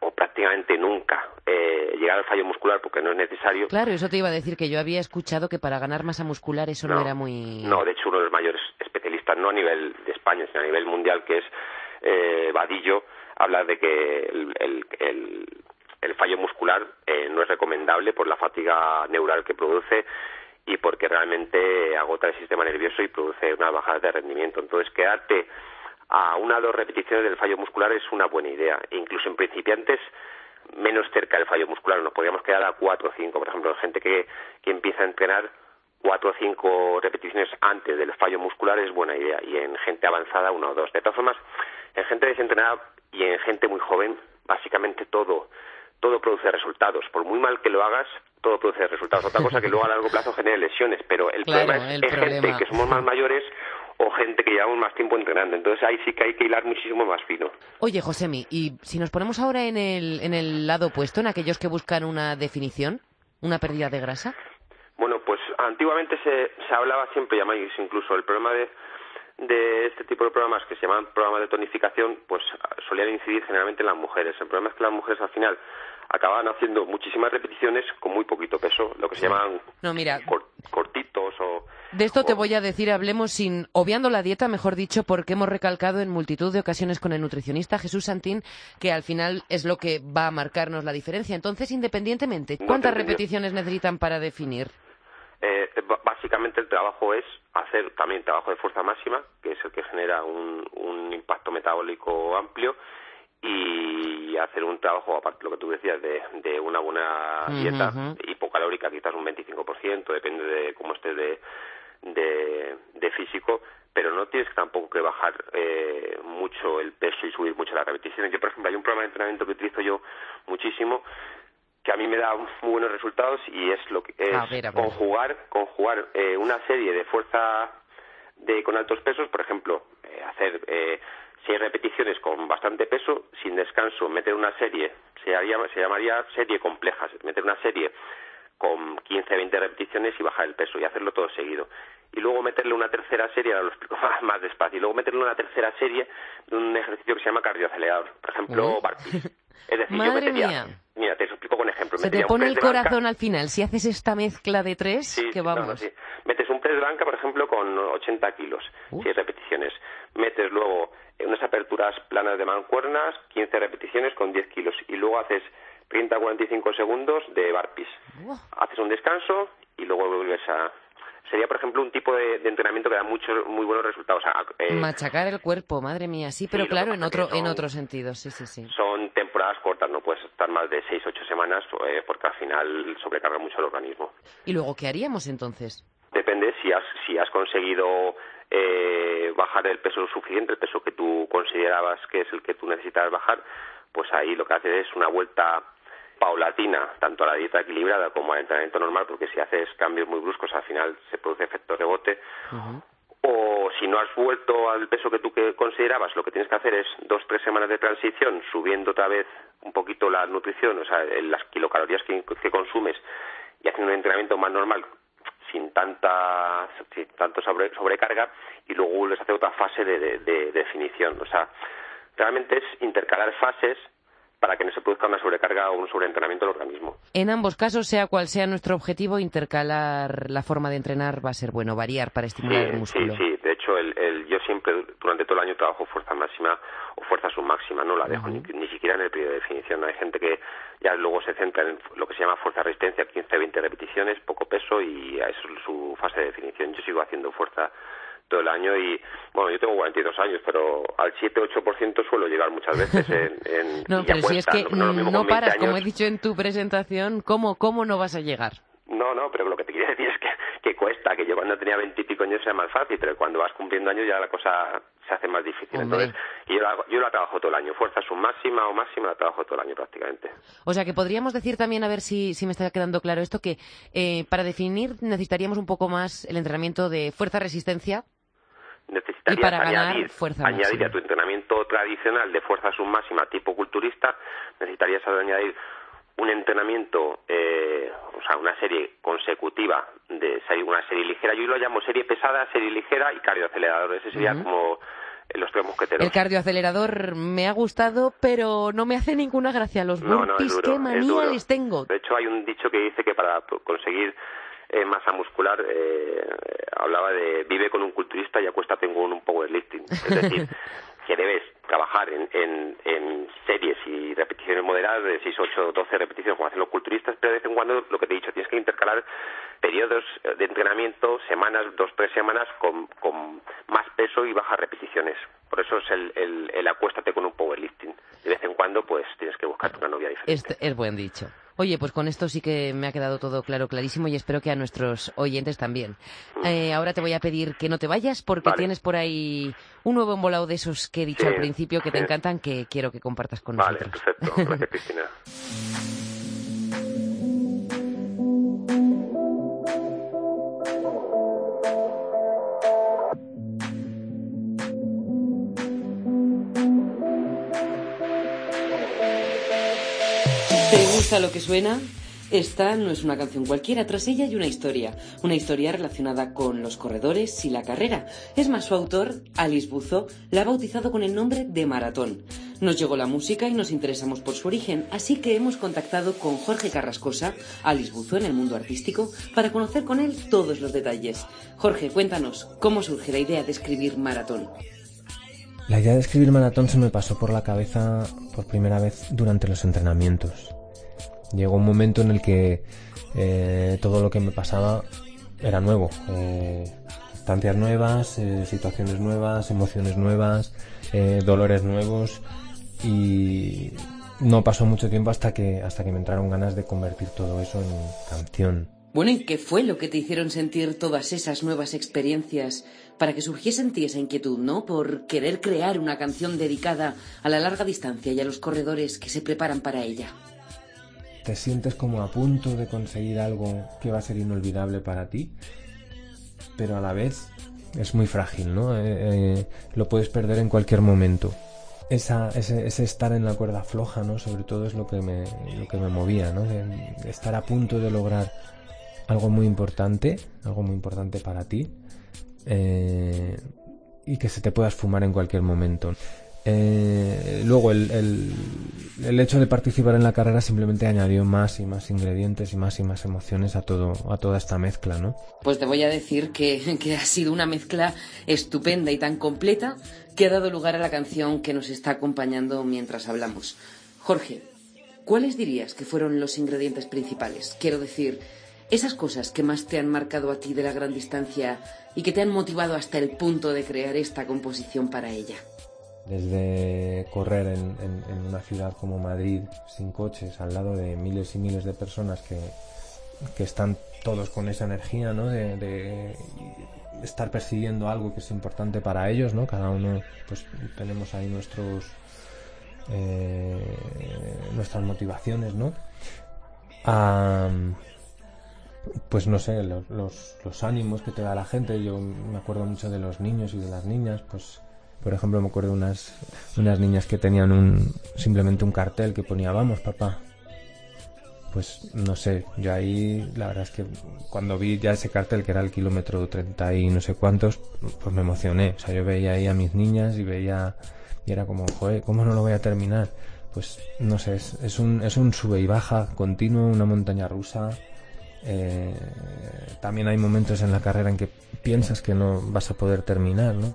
o prácticamente nunca eh, llegar al fallo muscular porque no es necesario. Claro, eso te iba a decir que yo había escuchado que para ganar masa muscular eso no, era muy. No, de hecho uno de los mayores especialistas, no a nivel de España, sino a nivel mundial, que es eh, Vadillo habla de que el, el, fallo muscular eh, no es recomendable por la fatiga neural que produce y porque realmente agota el sistema nervioso y produce una bajada de rendimiento. Entonces, quedarte a una o dos repeticiones del fallo muscular es una buena idea. incluso en principiantes, menos cerca del fallo muscular. Nos podríamos quedar a cuatro o cinco. Por ejemplo, gente que, que empieza a entrenar cuatro o cinco repeticiones antes del fallo muscular es buena idea. Y en gente avanzada, una o dos. De todas formas, en gente desentrenada y en gente muy joven, básicamente todo, todo produce resultados. Por muy mal que lo hagas, todo produce resultados. Otra cosa que luego a largo plazo genere lesiones, pero el problema es en gente que somos más mayores o gente que llevamos más tiempo entrenando. Entonces ahí sí que hay que hilar muchísimo más fino. Oye, Josemi, y si nos ponemos ahora en el, en el lado opuesto, en aquellos que buscan una definición, una pérdida de grasa. Bueno, pues antiguamente se, se hablaba siempre, llamáis incluso el problema de de este tipo de programas que se llaman programas de tonificación, pues solían incidir generalmente en las mujeres. El problema es que las mujeres al final acababan haciendo muchísimas repeticiones con muy poquito peso, lo que se llaman no, mira, cortitos o... De esto te voy a decir, hablemos sin obviando la dieta, mejor dicho, porque hemos recalcado en multitud de ocasiones con el nutricionista Jesús Santín que al final es lo que va a marcarnos la diferencia. Entonces, independientemente, ¿cuántas repeticiones necesitan para definir? Eh, básicamente el trabajo es hacer también trabajo de fuerza máxima, que es el que genera un, un impacto metabólico amplio, y hacer un trabajo, aparte de lo que tú decías, de, de una buena dieta hipocalórica, quizás un 25%, depende de cómo estés de, de, de físico, pero no tienes tampoco que bajar eh, mucho el peso y subir mucho las repeticiones. Yo, por ejemplo, hay un programa de entrenamiento que utilizo yo muchísimo que a mí me da muy buenos resultados y es lo que es conjugar conjugar eh, una serie de fuerza de con altos pesos, por ejemplo, eh, hacer eh, seis repeticiones con bastante peso sin descanso, meter una serie, se, haría, se llamaría serie compleja, meter una serie con 15, 20 repeticiones y bajar el peso y hacerlo todo seguido. Y luego meterle una tercera serie, ahora lo explico más, despacio, y luego meterle una tercera serie de un ejercicio que se llama cardioacelerador, por ejemplo, Es decir, Madre yo mía. Mira, te explico con ejemplo. Se te pone el corazón al final. Si haces esta mezcla de tres, que vamos. Metes un press blanca, por ejemplo, con 80 kilos, uh. repeticiones. Metes luego unas aperturas planas de mancuernas, 15 repeticiones con 10 kilos. Y luego haces 30 45 segundos de barpees. Haces un descanso y luego vuelves a, sería, por ejemplo, un tipo de, entrenamiento que da muchos muy buenos resultados. Eh, Machacar el cuerpo, madre mía, sí, pero claro, en otro, en otro sentido, sí, sí, sí. Son temporadas cortas, no puedes estar más de 6, 8 semanas eh, porque al final sobrecarga mucho el organismo. ¿Y luego qué haríamos entonces? Depende si has, si has conseguido eh, bajar el peso suficiente, el peso que tú considerabas que es el que tú necesitas bajar, pues ahí lo que haces es una vuelta paulatina, tanto a la dieta equilibrada como al entrenamiento normal, porque si haces cambios muy bruscos al final se produce efecto rebote. O si no has vuelto al peso que tú que considerabas, lo que tienes que hacer es dos tres semanas de transición, subiendo otra vez un poquito la nutrición, o sea, las kilocalorías que, consumes y haciendo un entrenamiento más normal sin tanta sin tanto sobrecarga y luego vuelves a hacer otra fase de definición. O sea, realmente es intercalar fases para que no se produzca una sobrecarga o un sobreentrenamiento del organismo. En ambos casos, sea cual sea nuestro objetivo, intercalar la forma de entrenar va a ser bueno, variar para estimular el músculo. Sí, sí, de hecho el, el, yo siempre durante todo el año trabajo fuerza máxima o fuerza submáxima, no la dejo ni, ni, siquiera en el periodo de definición. Hay gente que ya luego se centra en lo que se llama fuerza resistencia, 15-20 repeticiones, poco peso y eso es su fase de definición. Yo sigo haciendo fuerza todo el año y, bueno, yo tengo 42 años, pero al 7-8% suelo llegar muchas veces en... no, pero si es que no, paras, como he dicho en tu presentación, ¿cómo, ¿cómo no vas a llegar? No, no, pero lo que te quiero decir es que, que cuesta, que yo cuando tenía veintipico años era más fácil, pero cuando vas cumpliendo años ya la cosa se hace más difícil. Entonces, yo la, yo la trabajo todo el año, fuerza su máxima o máxima la trabajo todo el año prácticamente. O sea que podríamos decir también, a ver si, si me está quedando claro esto, que eh, para definir necesitaríamos un poco más el entrenamiento de fuerza-resistencia, necesitarías añadir, añadir a tu entrenamiento tradicional de fuerza submáxima tipo culturista, necesitarías añadir un entrenamiento, eh, o sea, una serie consecutiva de una serie ligera. Yo lo llamo serie pesada, serie ligera y cardioacelerador. Ese sería como los tres mosqueteros. El cardioacelerador me ha gustado, pero no me hace ninguna gracia. Los burpees, qué manía les tengo. De hecho, hay un dicho que dice que para conseguir eh, masa muscular, eh, hablaba de vive con un culturista y acuéstate con un powerlifting. Es decir, que debes trabajar en, en, en, series y repeticiones moderadas de 6, 8, 12 repeticiones como hacen los culturistas, pero de vez en cuando, lo que te he dicho, tienes que intercalar periodos de entrenamiento, semanas, dos, tres semanas, con, con más peso y bajas repeticiones. Por eso es el, el, el acuéstate con un powerlifting. De vez en cuando, pues tienes que buscarte una novia diferente. Este es buen dicho. Oye, pues con esto sí que me ha quedado todo claro, clarísimo y espero que a nuestros oyentes también. Eh, ahora te voy a pedir que no te vayas porque tienes por ahí un nuevo embolado de esos que he dicho al principio que te encantan que quiero que compartas con vale, nosotros. Perfecto, gracias Cristina. Gusta lo que suena? Esta no es una canción cualquiera, tras ella hay una historia, una historia relacionada con los corredores y la carrera. Es más, su autor, Alice Buzo, la ha bautizado con el nombre de Maratón. Nos llegó la música y nos interesamos por su origen, así que hemos contactado con Jorge Carrascosa, Alice Buzo en el mundo artístico, para conocer con él todos los detalles. Jorge, cuéntanos, ¿cómo surge la idea de escribir Maratón? La idea de escribir Maratón se me pasó por la cabeza por primera vez durante los entrenamientos. Llegó un momento en el que eh, todo lo que me pasaba era nuevo. Eh, estancias nuevas, eh, situaciones nuevas, emociones nuevas, eh, dolores nuevos y no pasó mucho tiempo hasta que hasta que me entraron ganas de convertir todo eso en canción. Bueno, ¿y qué fue lo que te hicieron sentir todas esas nuevas experiencias para que surgiese en ti esa inquietud, ¿no? Por querer crear una canción dedicada a la larga distancia y a los corredores que se preparan para ella. Te sientes como a punto de conseguir algo que va a ser inolvidable para ti, pero a la vez es muy frágil, ¿no? Eh, eh, lo puedes perder en cualquier momento. Esa, ese, estar en la cuerda floja, ¿no? Sobre todo es lo que me, lo que me movía, ¿no? estar a punto de lograr algo muy importante, algo muy importante para ti, eh, y que se te pueda esfumar en cualquier momento. Eh, luego el, el, hecho de participar en la carrera simplemente añadió más y más ingredientes y más y más emociones a todo a toda esta mezcla, ¿no? Pues te voy a decir que, que ha sido una mezcla estupenda y tan completa que ha dado lugar a la canción que nos está acompañando mientras hablamos. Jorge, ¿cuáles dirías que fueron los ingredientes principales? Quiero decir, esas cosas que más te han marcado a ti de la gran distancia y que te han motivado hasta el punto de crear esta composición para ella desde correr en, una ciudad como Madrid sin coches, al lado de miles y miles de personas que, están todos con esa energía, ¿no? De, estar persiguiendo algo que es importante para ellos, ¿no? Cada uno, pues tenemos ahí nuestros eh, nuestras motivaciones, ¿no? pues no sé, los, los ánimos que te da la gente. Yo me acuerdo mucho de los niños y de las niñas, pues por ejemplo, me acuerdo de unas, unas niñas que tenían un, simplemente un cartel que ponía, vamos papá. Pues no sé, yo ahí la verdad es que cuando vi ya ese cartel que era el kilómetro 30 y no sé cuántos, pues me emocioné. O sea, yo veía ahí a mis niñas y veía, y era como, joder, ¿cómo no lo voy a terminar? Pues no sé, es, es un, es un sube y baja continuo, una montaña rusa. Eh, también hay momentos en la carrera en que piensas que no vas a poder terminar, ¿no?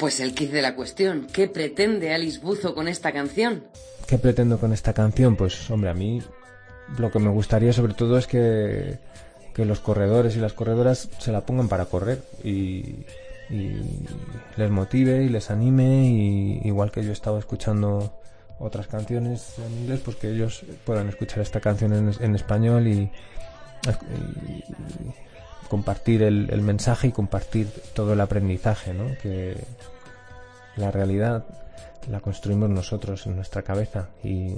Pues el kit de la cuestión. ¿Qué pretende Alice Buzo con esta canción? ¿Qué pretendo con esta canción? Pues, hombre, a mí lo que me gustaría sobre todo es que, los corredores y las corredoras se la pongan para correr y, les motive y les anime y igual que yo estaba escuchando otras canciones en inglés pues que ellos puedan escuchar esta canción en, español y, compartir el, el, mensaje y compartir todo el aprendizaje ¿no? que, la realidad la construimos nosotros en nuestra cabeza y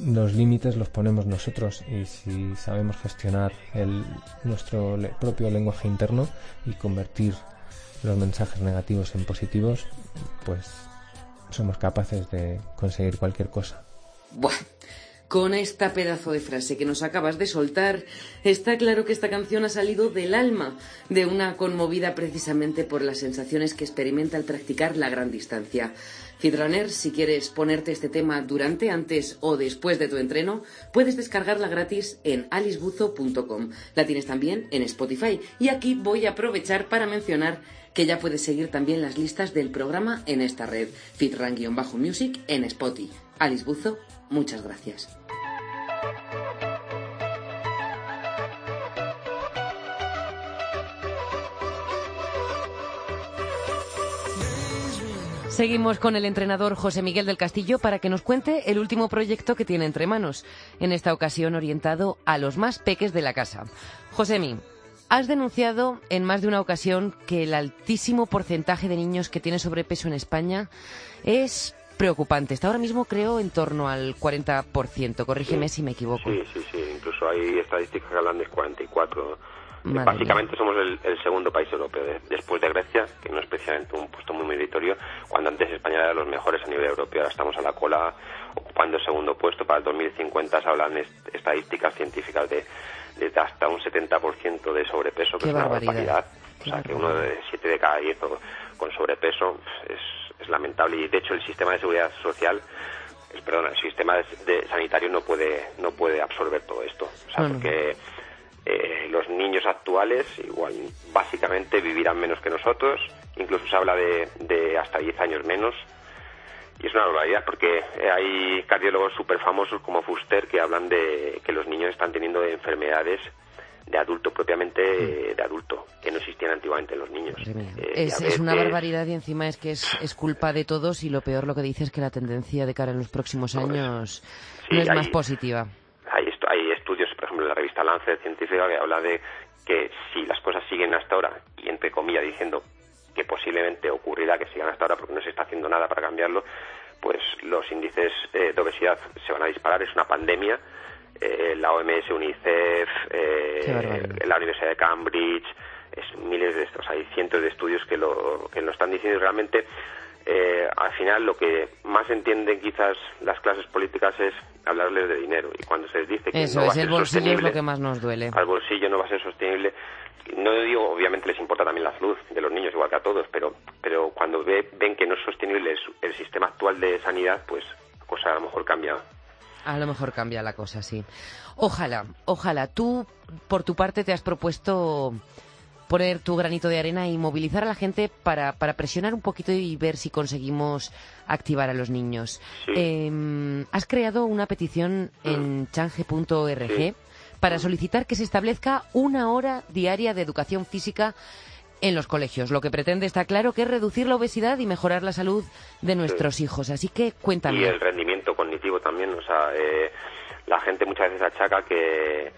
los límites los ponemos nosotros y si sabemos gestionar el, nuestro propio lenguaje interno y convertir los mensajes negativos en positivos, pues somos capaces de conseguir cualquier cosa. Con esta pedazo de frase que nos acabas de soltar, está claro que esta canción ha salido del alma de una conmovida precisamente por las sensaciones que experimenta al practicar la gran distancia. Fitrunner, si quieres ponerte este tema durante, antes o después de tu entreno, puedes descargarla gratis en alicebuzo.com. La tienes también en Spotify. Y aquí voy a aprovechar para mencionar que ya puedes seguir también las listas del programa en esta red, Fitran-Music en Spotify. Alice Buzo, muchas gracias. Seguimos con el entrenador José Miguel del Castillo para que nos cuente el último proyecto que tiene entre manos, en esta ocasión orientado a los más peques de la casa. Josemi, has denunciado en más de una ocasión que el altísimo porcentaje de niños que tiene sobrepeso en España es preocupante. Está ahora mismo, creo, en torno al 40%. Corrígeme si me equivoco. Sí, sí, sí. Incluso hay estadísticas que hablan del 44%. Básicamente somos el, segundo país europeo, después de Grecia, que no es especialmente un puesto muy meritorio, cuando antes España era de los mejores a nivel europeo. Ahora estamos a la cola ocupando el segundo puesto. Para el 2050 se hablan estadísticas científicas de, hasta un 70% de sobrepeso, que es una barbaridad. O sea, que uno de siete de cada diez con sobrepeso es, es lamentable. Y de hecho el sistema de seguridad social perdón, el sistema de, sanitario no puede no puede absorber todo esto, o sea, porque eh, los niños actuales igual básicamente vivirán menos que nosotros, incluso se habla de, hasta 10 años menos. Y es una barbaridad porque hay cardiólogos súper famosos como Fuster que hablan de que los niños están teniendo enfermedades de adulto propiamente de adulto, que no existían antiguamente en los niños. Eh, es, una barbaridad y encima es que es, culpa de todos y lo peor lo que dice es que la tendencia de cara en los próximos años no es más positiva. Hay, hay estudios, por ejemplo, en la revista Lancet científica que habla de que si las cosas siguen hasta ahora, y entre comillas diciendo que posiblemente ocurrirá que sigan hasta ahora porque no se está haciendo nada para cambiarlo, pues los índices eh, de obesidad se van a disparar. Es una pandemia. Eh, la OMS, UNICEF, eh, la Universidad de Cambridge, es miles de estos, hay cientos de estudios que lo, que lo están diciendo y realmente al final lo que más entienden quizás las clases políticas es hablarles de dinero y cuando se les dice que Eso no es, el bolsillo es lo que más nos duele. Al bolsillo no va a ser sostenible, no digo, obviamente les importa también la salud de los niños, igual que a todos, pero, pero cuando ven que no es sostenible el sistema actual de sanidad, pues la cosa a lo mejor cambia. A lo mejor cambia la cosa, sí. Ojalá, ojalá. Tú, por tu parte, te has propuesto poner tu granito de arena y movilizar a la gente para, para presionar un poquito y ver si conseguimos activar a los niños. Em, has creado una petición en change.org para solicitar que se establezca una hora diaria de educación física en los colegios. Lo que pretende, está claro, que es reducir la obesidad y mejorar la salud de nuestros hijos. Así que cuéntame. Y el rendimiento cognitivo también. O sea, eh, la gente muchas veces achaca que,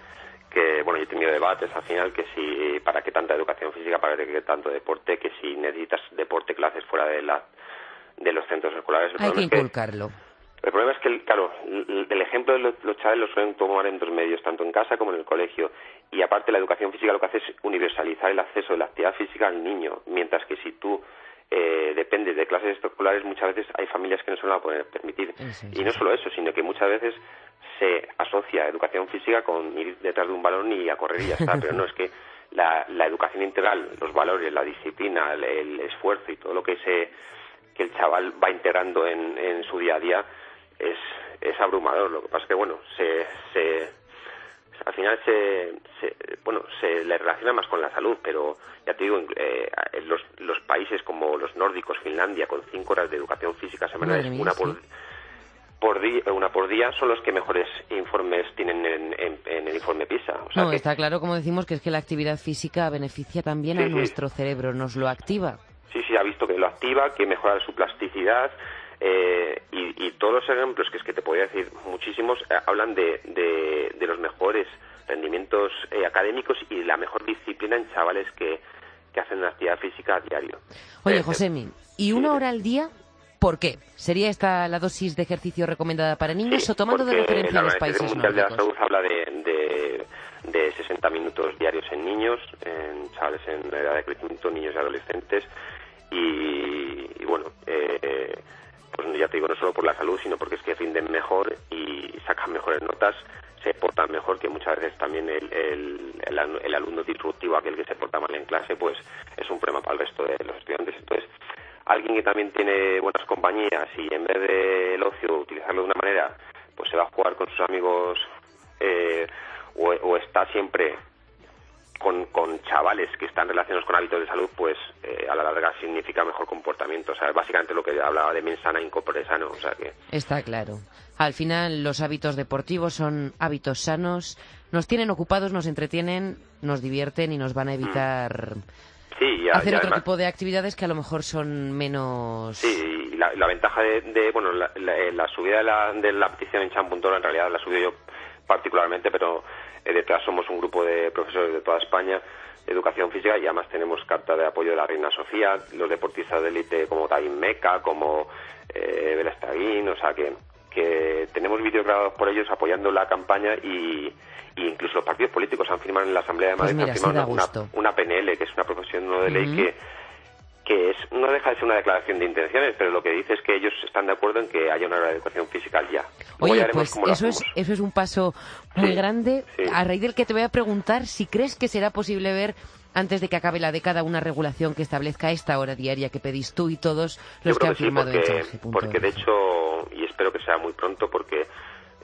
que, bueno, yo he tenido debates al final que si, para qué tanta educación física, para qué tanto deporte, que si necesitas deporte, clases fuera de, la, de los centros escolares. Hay que inculcarlo. El problema es que, claro, el ejemplo de los, chavales lo suelen tomar en dos medios, tanto en casa como en el colegio. Y aparte, la educación física lo que hace es universalizar el acceso de la actividad física al niño. Mientras que si tú eh, dependes de clases escolares, muchas veces hay familias que no se lo van a poder permitir. y no solo eso, sino que muchas veces se asocia educación física con ir detrás de un balón y a correr y ya está. Pero no, es que la, educación integral, los valores, la disciplina, el, esfuerzo y todo lo que se que el chaval va integrando en, en su día a día es, es abrumador. Lo que pasa es que, bueno, se, se, al final se, bueno, se le relaciona más con la salud, pero ya te digo, eh, los, los países como los nórdicos, Finlandia, con cinco horas de educación física semanales, una por, por día, una por día, son los que mejores informes tienen en, el informe PISA. no, está claro, como decimos, que es que la actividad física beneficia también a nuestro cerebro, nos lo activa. Sí, sí, ha visto que lo activa, que mejora su plasticidad, eh, y, todos los ejemplos que es que te podría decir muchísimos eh, hablan de, de, los mejores rendimientos eh, académicos y la mejor disciplina en chavales que, que hacen una actividad física a diario. Oye, Josemi, ¿y una hora al día? ¿Por qué? ¿Sería esta la dosis de ejercicio recomendada para niños o tomando de referencia los países Mundial de la Salud habla de, de, de 60 minutos diarios en niños, en chavales en edad de crecimiento, niños y adolescentes. Y, y bueno, eh, pues ya te digo, no solo por la salud, sino porque es que rinden mejor y sacan mejores notas, se portan mejor, que muchas veces también el, el, alumno disruptivo, aquel que se porta mal en clase, pues es un problema para el resto de los estudiantes. Entonces, alguien que también tiene buenas compañías y en vez del ocio utilizarlo de una manera, pues se va a jugar con sus amigos eh, o está siempre con, con chavales que están relacionados con hábitos de salud, pues eh, a la larga significa mejor comportamiento. O sea, básicamente lo que hablaba de mensana incorpore sano. O sea que... Está claro. Al final, los hábitos deportivos son hábitos sanos, nos tienen ocupados, nos entretienen, nos divierten y nos van a mm. evitar. hacer otro tipo de actividades que a lo mejor son menos. Sí, y la, ventaja de, bueno, la, la, subida de la, de la petición en Champuntor, en realidad la subí yo particularmente, pero eh, detrás somos un grupo de profesores de toda España de educación física y además tenemos carta de apoyo de la Reina Sofía, los deportistas de élite como David Meca, como eh, Bela o sea que, que tenemos vídeos grabados por ellos apoyando la campaña y, incluso los partidos políticos han firmado en la Asamblea de pues Madrid han firmado una, una, PNL, que es una proposición de ley que que es, no deja de ser una declaración de intenciones, pero lo que dice es que ellos están de acuerdo en que haya una hora de educación física ya. Oye, pues eso es, eso es un paso muy grande. A raíz del que te voy a preguntar si crees que será posible ver antes de que acabe la década una regulación que establezca esta hora diaria que pedís tú y todos los que han firmado porque, Porque de hecho, y espero que sea muy pronto, porque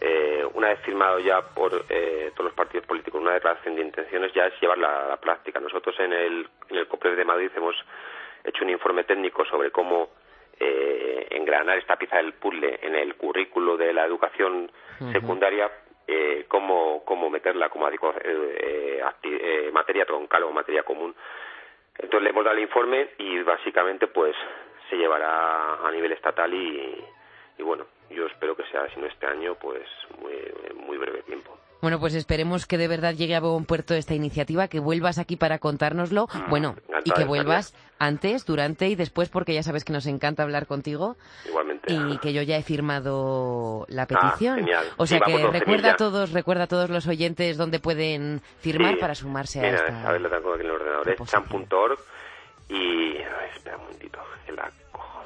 eh, una vez firmado ya por eh, todos los partidos políticos una declaración de intenciones, ya es llevarla a la práctica. Nosotros en el, en el COPRES de Madrid hemos hecho un informe técnico sobre cómo eh, engranar esta pieza del puzzle en el currículo de la educación secundaria eh, cómo, cómo meterla como eh, eh, materia troncal o materia común. Entonces le hemos dado el informe y básicamente pues se llevará a nivel estatal y, y bueno, yo espero que sea, si no este año, pues muy, muy breve tiempo. Bueno, pues esperemos que de verdad llegue a buen puerto esta iniciativa, que vuelvas aquí para contárnoslo. Mm, bueno, y que vuelvas antes, durante y después, porque ya sabes que nos encanta hablar contigo. Igualmente. Y que yo ya he firmado la ah, petición. o sea que recuerda a todos, recuerda a todos los oyentes dónde pueden firmar para sumarse a esta. A ver, lo tengo aquí en el ordenador. Es chan.org y espera un momentito, que la cojo.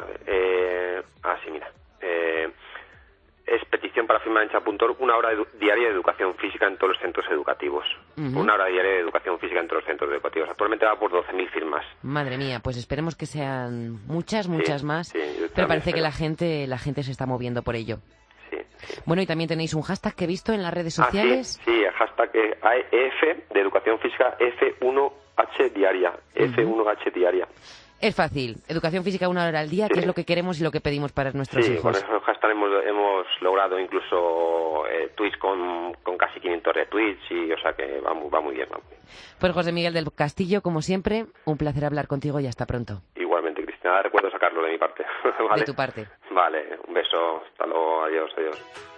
A ver, eh, ah, sí, mira. Petición para firmar en Chapuntor una hora diaria de educación física en todos los centros educativos. Una hora diaria de educación física en todos los centros educativos. Actualmente va por 12.000 firmas. Madre mía, pues esperemos que sean muchas, muchas más. pero parece que la gente, la gente se está moviendo por ello. Bueno, y también tenéis un hashtag que he visto en las redes ah, sociales. sí, el hashtag EF de educación física F1H diaria. F1H diaria. Es fácil. Educación física una hora al día, que es lo que queremos y lo que pedimos para nuestros hijos. Con incluso eh, tweets con, con, casi 500 retweets y, o sea, que va muy, va muy bien. Va muy bien. Pues José Miguel del Castillo, como siempre, un placer hablar contigo y hasta pronto. Igualmente, Cristina. Recuerdo sacarlo de mi parte. ¿Vale? De tu parte. Vale, un beso. Hasta luego. Adiós, adiós.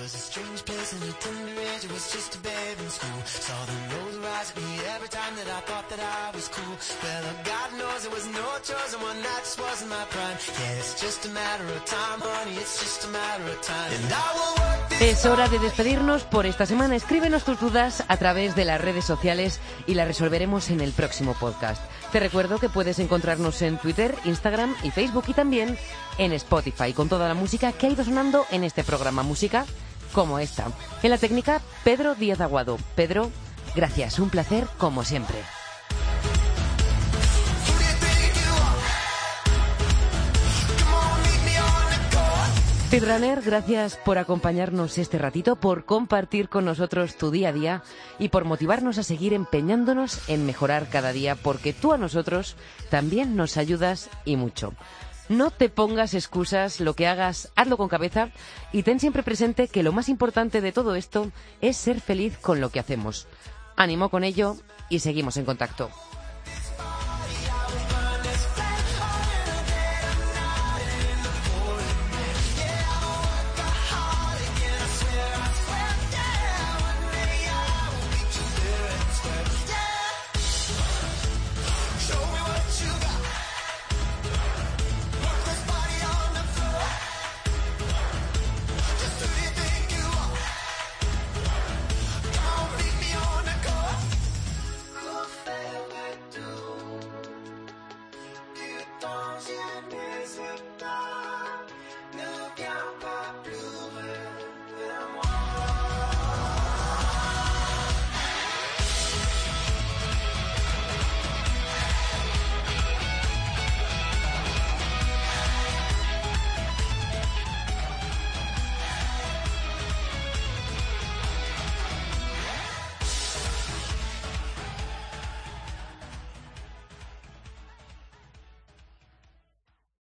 Was a strange place in a tender age, I was just a babe in school. Saw the rise at me every time that I thought that I was cool. Well, God knows it was no choice, and one night just wasn't my prime. Yeah, it's just a matter of time, honey, it's just a matter of time. And I will work Es hora de despedirnos por esta semana. Escríbenos tus dudas a través de las redes sociales y las resolveremos en el próximo podcast. Te recuerdo que puedes encontrarnos en Twitter, Instagram y Facebook y también en Spotify con toda la música que ha ido sonando en este programa. Música como esta. En la técnica, Pedro Díaz Aguado. Pedro, gracias, un placer como siempre. Speedrunner, gracias por acompañarnos este ratito, por compartir con nosotros tu día a día y por motivarnos a seguir empeñándonos en mejorar cada día, porque tú a nosotros también nos ayudas y mucho. No te pongas excusas, lo que hagas, hazlo con cabeza y ten siempre presente que lo más importante de todo esto es ser feliz con lo que hacemos. Ánimo con ello y seguimos en contacto.